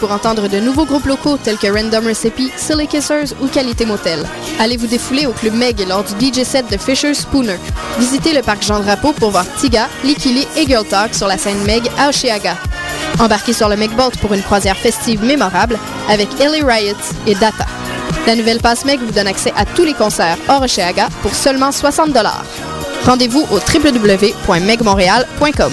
Pour entendre de nouveaux groupes locaux tels que Random Recipe, Silly Kissers ou Qualité Motel. Allez vous défouler au Club Meg lors du DJ set de Fisher Spooner. Visitez le parc Jean Drapeau pour voir Tiga, Likili et Girl Talk sur la scène Meg à Oshiaga. Embarquez sur le Megbolt pour une croisière festive mémorable avec Ellie Riot et Data. La nouvelle passe Meg vous donne accès à tous les concerts hors Oshiaga pour seulement 60 Rendez-vous au www.megmontréal.com.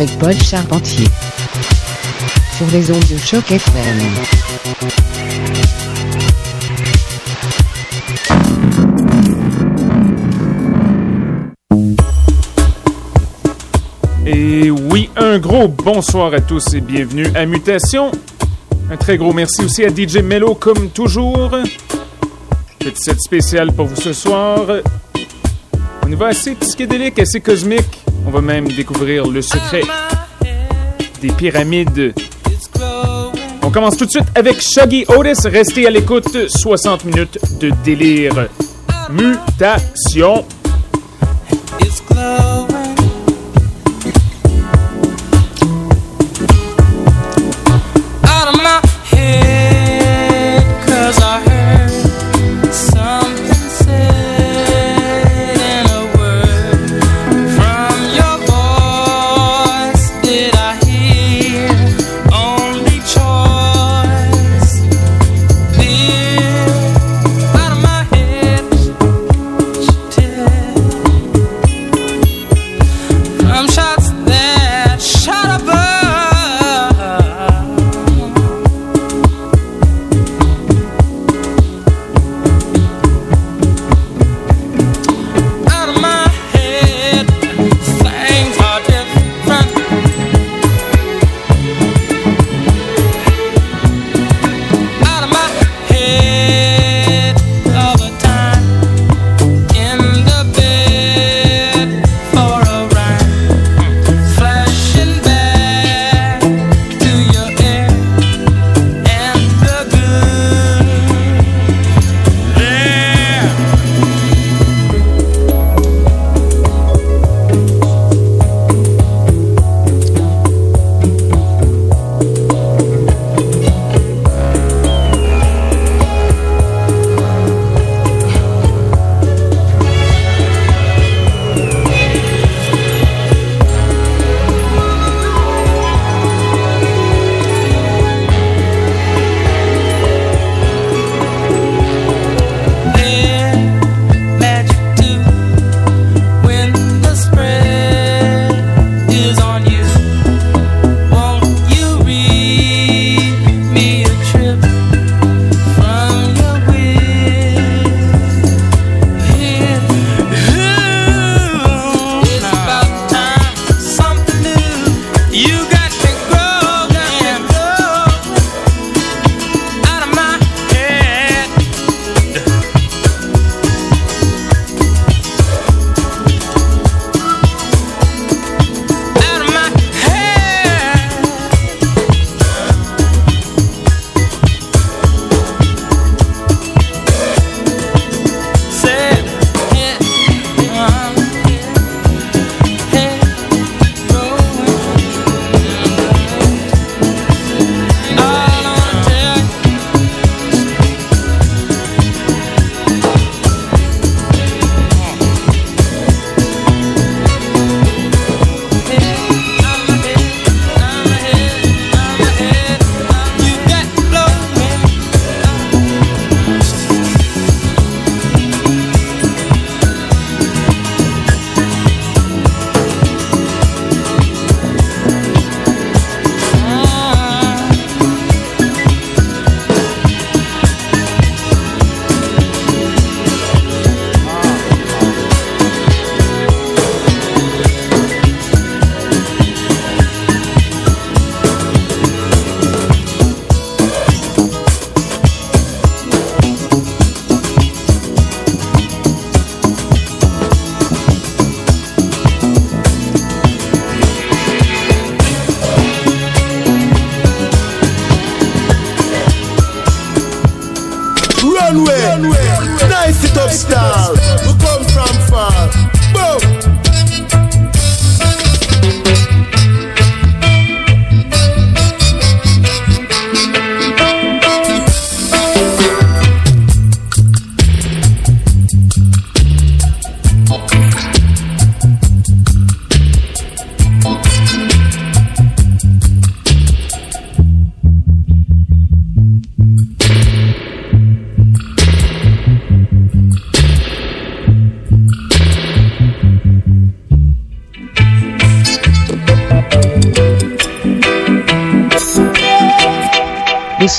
avec Paul Charpentier sur les ondes de choc FM. Et oui, un gros bonsoir à tous et bienvenue à Mutation. Un très gros merci aussi à DJ Mello comme toujours. Petit set spécial pour vous ce soir. On y va assez psychédélique, assez cosmique. On va même découvrir le secret des pyramides. On commence tout de suite avec Shaggy Otis. Restez à l'écoute. 60 minutes de délire. Mutation.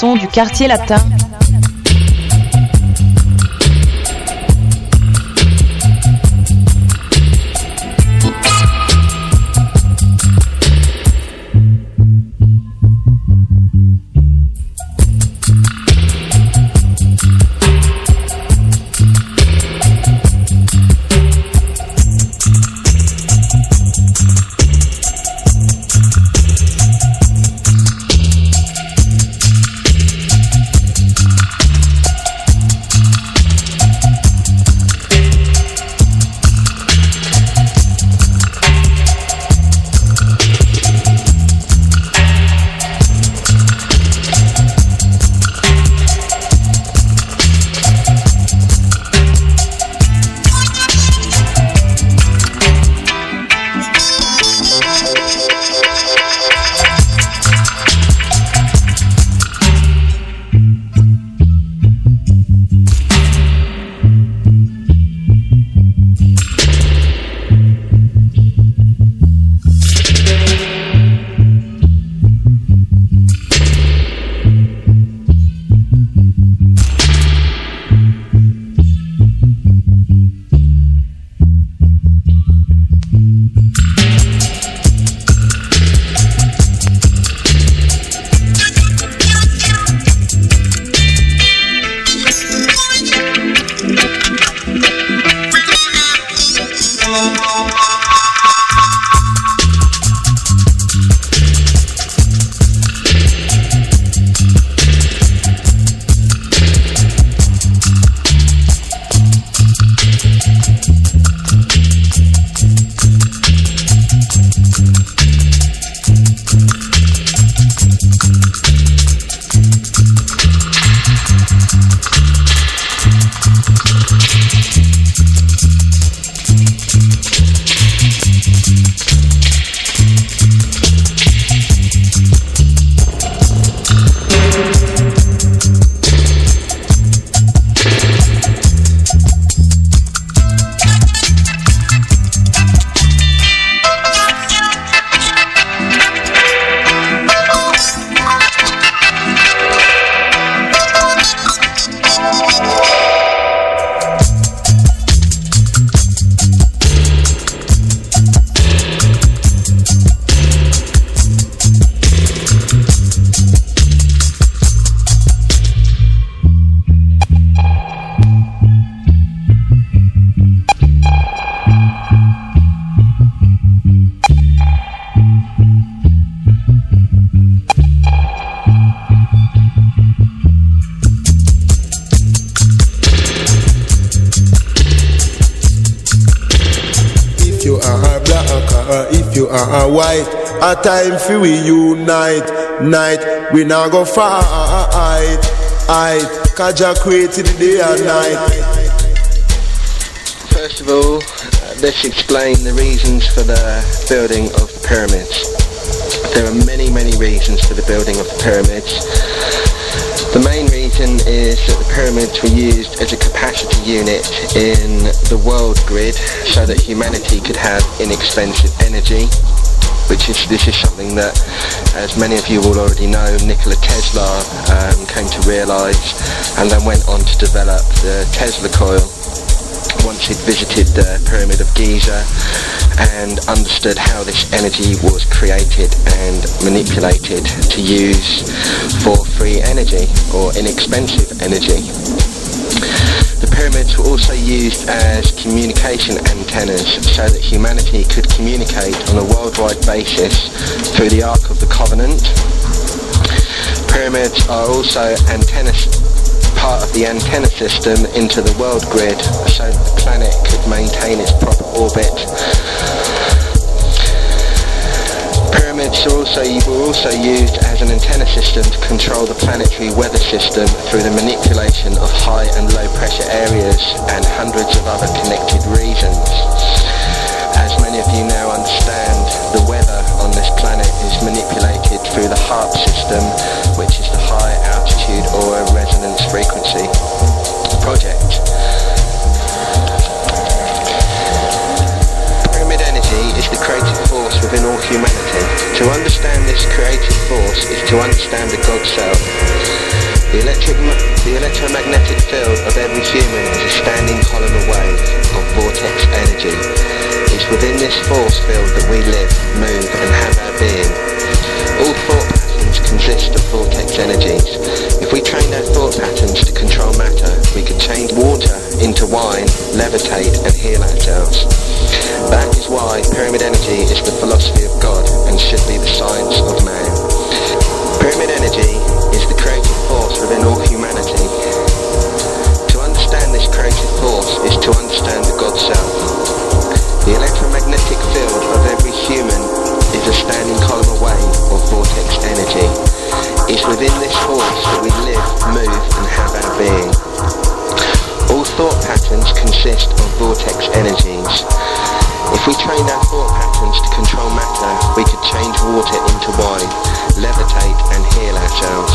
Du quartier latin. Time for we unite. Night, we now go far. I, Kaja created the day and night. First of all, let's explain the reasons for the building of the pyramids. There are many, many reasons for the building of the pyramids. The main reason is that the pyramids were used as a capacity unit in the world grid so that humanity could have inexpensive energy which is this is something that, as many of you will already know, Nikola Tesla um, came to realise and then went on to develop the Tesla coil once he'd visited the Pyramid of Giza and understood how this energy was created and manipulated to use for free energy or inexpensive energy. The pyramids were also used as communication antennas so that humanity could communicate on a worldwide basis through the Ark of the Covenant. Pyramids are also antennas part of the antenna system into the world grid so that the planet could maintain its proper orbit. Pyramids also, were also used as an antenna system to control the planetary weather system through the manipulation of high and low pressure areas and hundreds of other connected regions. As many of you now understand, the weather on this planet is manipulated through the HAARP system, which is the High Altitude Aura Resonance Frequency project. Within all humanity. To understand this creative force is to understand the God self. The, electric, the electromagnetic field of every human is a standing column of wave of vortex energy. It's within this force field that we live, move and have our being. All thought patterns consist of vortex energies. If we trained our thought patterns to control matter, we could change water into wine, levitate and heal ourselves. That is why pyramid energy is the philosophy of God and should be the science of man. Pyramid energy is the creative force within all humanity. To understand this creative force is to understand the God self. The electromagnetic field of every human is a standing column wave of vortex energy. It's within this force that we live, move and have our being. All thought patterns consist of vortex energies. If we trained our thought patterns to control matter, we could change water into wine, levitate and heal ourselves.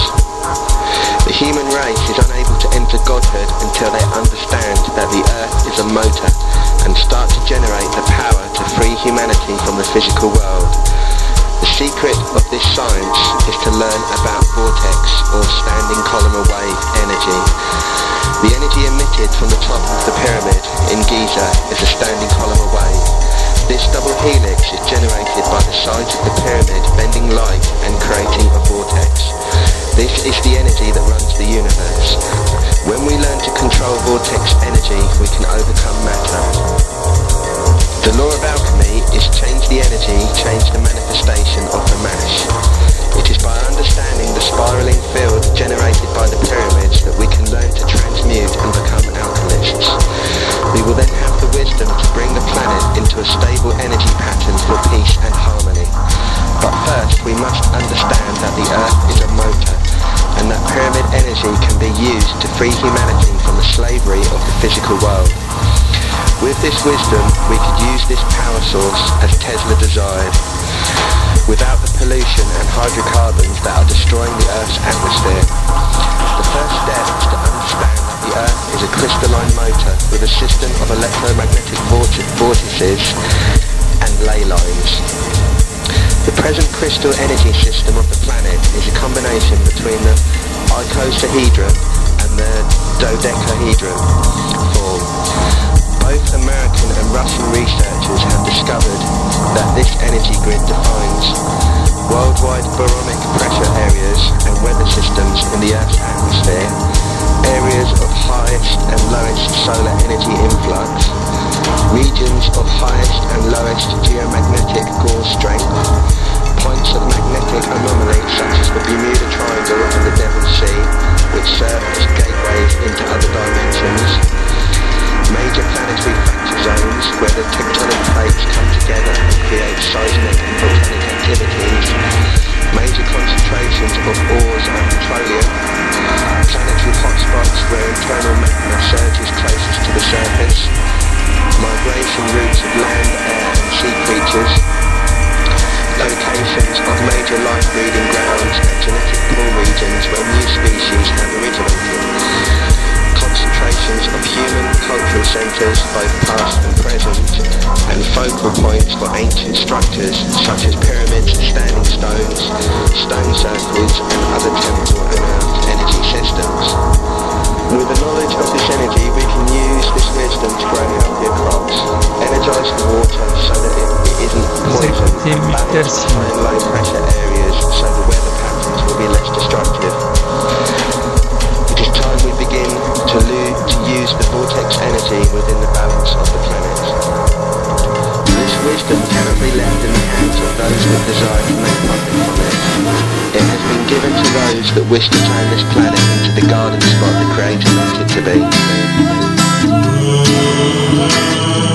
The human race is unable to enter godhood until they understand that the earth is a motor and start to generate the power to free humanity from the physical world. The secret of this science is to learn about vortex or standing column of wave energy. The energy emitted from the top of the pyramid in Giza is a standing column of wave. This double helix is generated by the sides of the pyramid bending light and creating a vortex. This is the energy that runs the universe. When we learn to control vortex energy, we can overcome matter. The law of alchemy is change the energy, change the manifestation of the mash. It is by understanding the spiraling field generated by the pyramids that we can learn to transmute and become alchemists. We will then have the wisdom to bring the planet into a stable energy pattern for peace and harmony. But first we must understand that the earth is a motor and that pyramid energy can be used to free humanity from the slavery of the physical world. With this wisdom, we could use this power source as Tesla desired, without the pollution and hydrocarbons that are destroying the Earth's atmosphere. The first step is to understand that the Earth is a crystalline motor with a system of electromagnetic vortices and ley lines. The present crystal energy system of the planet is a combination between the icosahedron and the dodecahedron form. Both American and Russian researchers have discovered that this energy grid defines worldwide barometric pressure areas and weather systems in the Earth's atmosphere, areas of highest and lowest solar energy influx, regions of highest and lowest geomagnetic Gauss strength, points of magnetic anomaly such as the Bermuda Triangle and the Devon Sea, which serve as gateways into other dimensions, major planetary fracture zones where the tectonic plates come together and create seismic and volcanic activities, major concentrations of ores and petroleum, planetary hotspots where internal magma surges closest to the surface, migration routes of land, air and sea creatures, locations of major life breeding grounds and genetic pool regions where new species have originated, of human cultural centres, both past and present, and focal points for ancient structures such as pyramids, standing stones, stone circles, and other temporal and earth energy systems. With the knowledge of this energy, we can use this wisdom to grow healthier crops, energize the water so that it, it isn't poisoned, and balance and low pressure areas so the weather patterns will be less destructive. Begin to, to use the vortex energy within the balance of the planet. This wisdom cannot be left in the hands of those that desire to make profit from it. It has been been given to those that wish to turn this planet into the garden spot the Creator meant it to be.